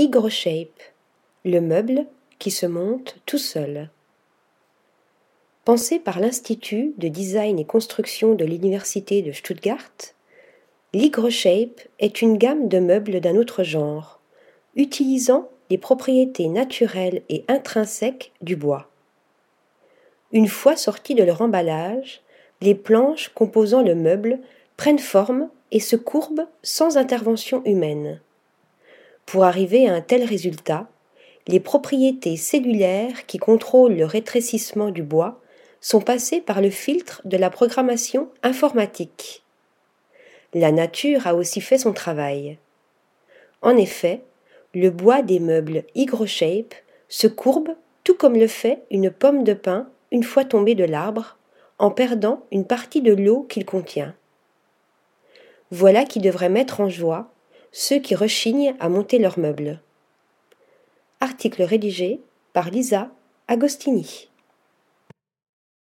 HygroShape, le meuble qui se monte tout seul. Pensé par l'Institut de design et construction de l'Université de Stuttgart, l'HygroShape est une gamme de meubles d'un autre genre, utilisant les propriétés naturelles et intrinsèques du bois. Une fois sortis de leur emballage, les planches composant le meuble prennent forme et se courbent sans intervention humaine. Pour arriver à un tel résultat, les propriétés cellulaires qui contrôlent le rétrécissement du bois sont passées par le filtre de la programmation informatique. La nature a aussi fait son travail. En effet, le bois des meubles HygroShape se courbe tout comme le fait une pomme de pin une fois tombée de l'arbre, en perdant une partie de l'eau qu'il contient. Voilà qui devrait mettre en joie ceux qui rechignent à monter leurs meubles. Article rédigé par Lisa Agostini.